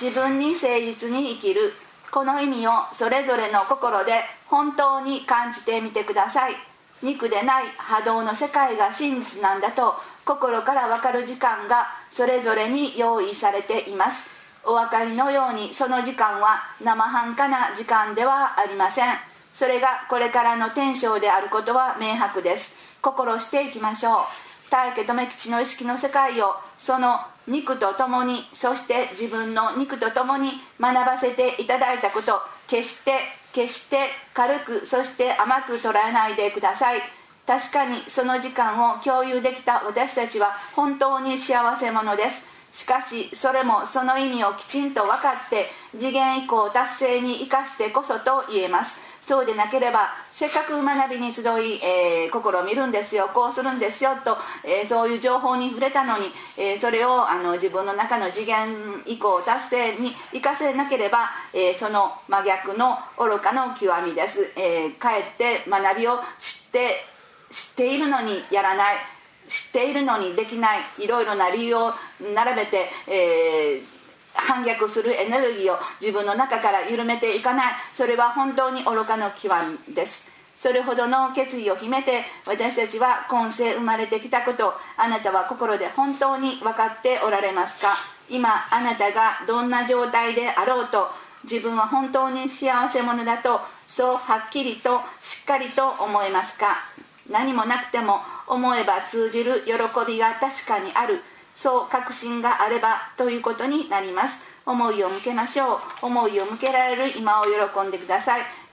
自分に誠実に生きる。この意味をそれぞれの心で本当に感じてみてください。肉でない波動の世界が真実なんだと心から分かる時間がそれぞれに用意されています。お分かりのようにその時間は生半可な時間ではありません。それがこれからの天章であることは明白です。心していきましょう。大家留吉の意識の世界をその肉とともにそして自分の肉とともに学ばせていただいたこと。決して決して軽くそして甘く捉えないでください。確かにその時間を共有できた私たちは本当に幸せ者です。しかしそれもその意味をきちんと分かって次元以降達成に生かしてこそと言えます。そうでなければせっかく学びに集い、えー、心を見るんですよこうするんですよと、えー、そういう情報に触れたのに、えー、それをあの自分の中の次元以降達成に生かせなければ、えその真逆の愚かの極みです、えかえって学びを知って知っているのにやらない。知っているのにできない。いろいろな理由を並べて、えー反逆するエネルギーを自分の中から緩めていかない。それは本当に愚かの極みです。それほどの決意を秘めて私たちは今世生まれてきたことあなたは心で本当に分かっておられますか？今あなたがどんな状態であろうと自分は本当に幸せ者だとそうはっきりとしっかりと思えますか？何もなくても思えば通じる喜びが確かにある。そう確信があればということになります。思いを向けましょう。思いを向けられる今を喜んでください。